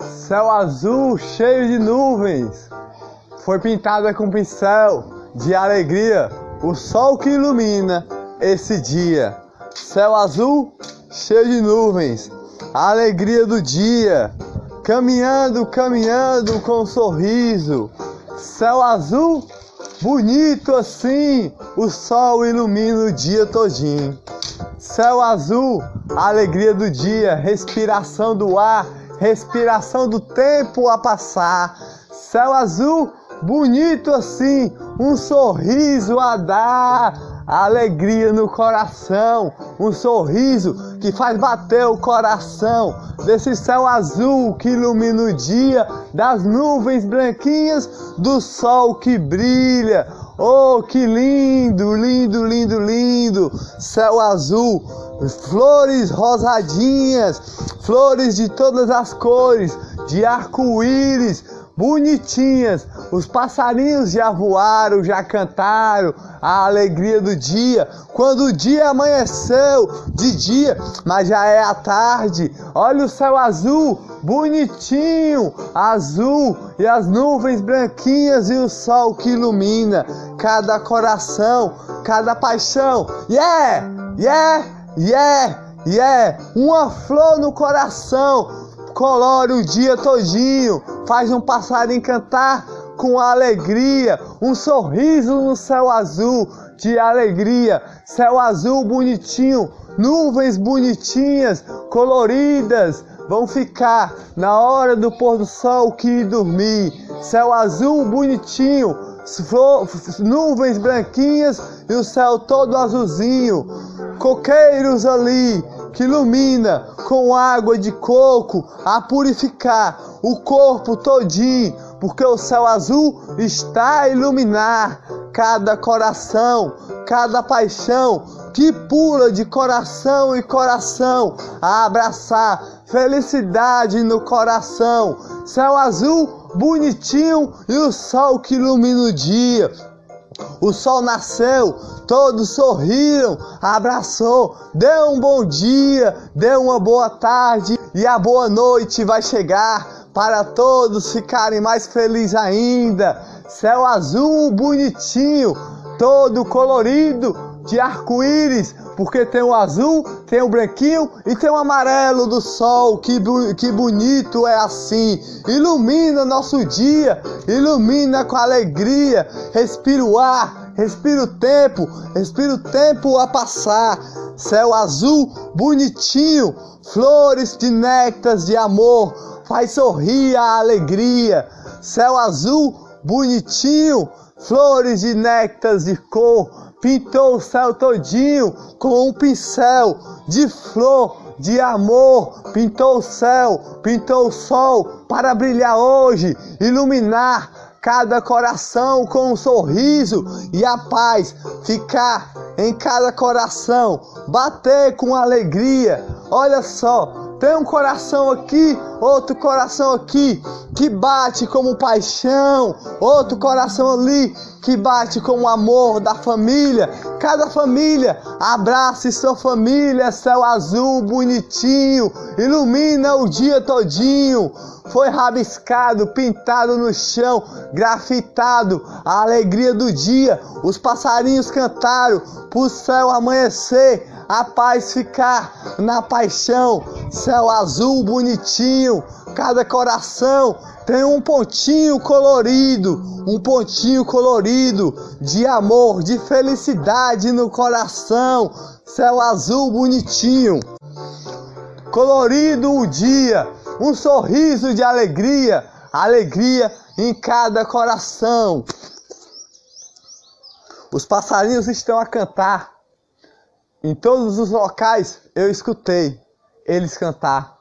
Céu azul cheio de nuvens. Foi pintada com pincel de alegria o sol que ilumina esse dia. Céu azul cheio de nuvens. A alegria do dia. Caminhando, caminhando com um sorriso. Céu azul bonito assim. O sol ilumina o dia todinho. Céu azul, alegria do dia, respiração do ar, respiração do tempo a passar. Céu azul, bonito assim, um sorriso a dar, alegria no coração, um sorriso que faz bater o coração desse céu azul que ilumina o dia, das nuvens branquinhas, do sol que brilha. Oh, que lindo, lindo, lindo, lindo! Céu azul, flores rosadinhas, flores de todas as cores, de arco-íris, bonitinhas. Os passarinhos já voaram, já cantaram a alegria do dia. Quando o dia amanheceu de dia, mas já é a tarde. Olha o céu azul, bonitinho, azul e as nuvens branquinhas e o sol que ilumina cada coração, cada paixão. Yeah! Yeah! Yeah! Yeah! Uma flor no coração colore o dia todinho, faz um passarinho cantar com alegria, um sorriso no céu azul de alegria, céu azul bonitinho, nuvens bonitinhas, coloridas, vão ficar na hora do pôr do sol que dormir, céu azul bonitinho, nuvens branquinhas e o céu todo azulzinho, coqueiros ali que ilumina com água de coco a purificar o corpo todinho, porque o céu azul está a iluminar cada coração, cada paixão que pula de coração e coração a abraçar felicidade no coração. Céu azul bonitinho e o sol que ilumina o dia. O sol nasceu, todos sorriram, abraçou, deu um bom dia, deu uma boa tarde e a boa noite vai chegar para todos ficarem mais felizes ainda. Céu azul bonitinho, todo colorido de arco-íris, porque tem o azul, tem o branquinho e tem o amarelo do sol. Que, que bonito é assim! Ilumina nosso dia, ilumina com alegria. Respira o ar, respira o tempo, respira o tempo a passar. Céu azul, bonitinho, flores de néctares de amor, faz sorrir a alegria. Céu azul, bonitinho, flores de néctares de cor pintou o céu todinho com um pincel de flor, de amor, pintou o céu, pintou o sol para brilhar hoje, iluminar cada coração com um sorriso e a paz ficar em cada coração, bater com alegria. Olha só, tem um coração aqui, outro coração aqui, que bate como paixão, outro coração ali, que bate como amor da família. Cada família abrace sua família, céu azul bonitinho, ilumina o dia todinho. Foi rabiscado, pintado no chão, grafitado, a alegria do dia. Os passarinhos cantaram pro céu amanhecer a paz ficar na paixão, céu azul bonitinho, cada coração tem um pontinho colorido, um pontinho colorido de amor, de felicidade no coração, céu azul bonitinho, colorido o dia, um sorriso de alegria, alegria em cada coração. Os passarinhos estão a cantar. Em todos os locais eu escutei eles cantar.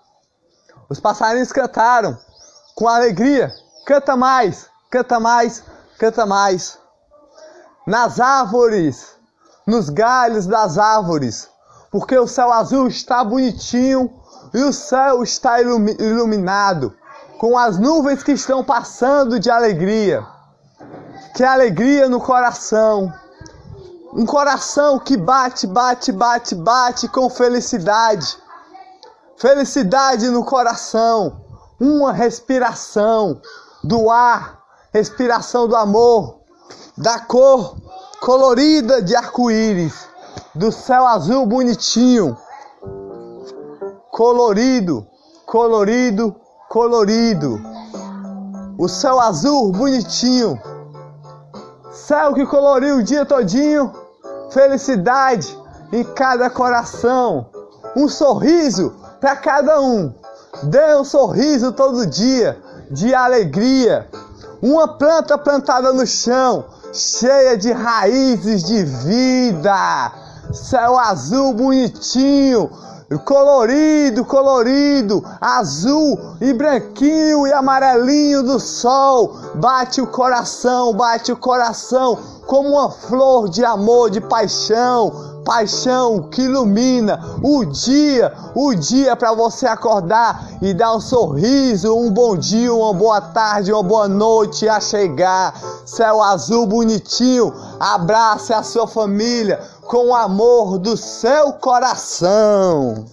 Os passarinhos cantaram com alegria. Canta mais, canta mais, canta mais. Nas árvores, nos galhos das árvores, porque o céu azul está bonitinho e o céu está iluminado com as nuvens que estão passando de alegria. Que alegria no coração um coração que bate, bate, bate, bate com felicidade. Felicidade no coração, uma respiração do ar, respiração do amor, da cor colorida de arco-íris, do céu azul bonitinho, colorido, colorido, colorido. O céu azul bonitinho, céu que coloriu o dia todinho, felicidade em cada coração, um sorriso para cada um. Dê um sorriso todo dia de alegria. Uma planta plantada no chão, cheia de raízes de vida. Céu azul bonitinho, colorido, colorido, azul e branquinho e amarelinho do sol. Bate o coração, bate o coração como uma flor de amor, de paixão, paixão que ilumina o dia, o dia para você acordar e dar um sorriso, um bom dia, uma boa tarde, uma boa noite a chegar. Céu azul bonitinho, abrace a sua família com o amor do seu coração.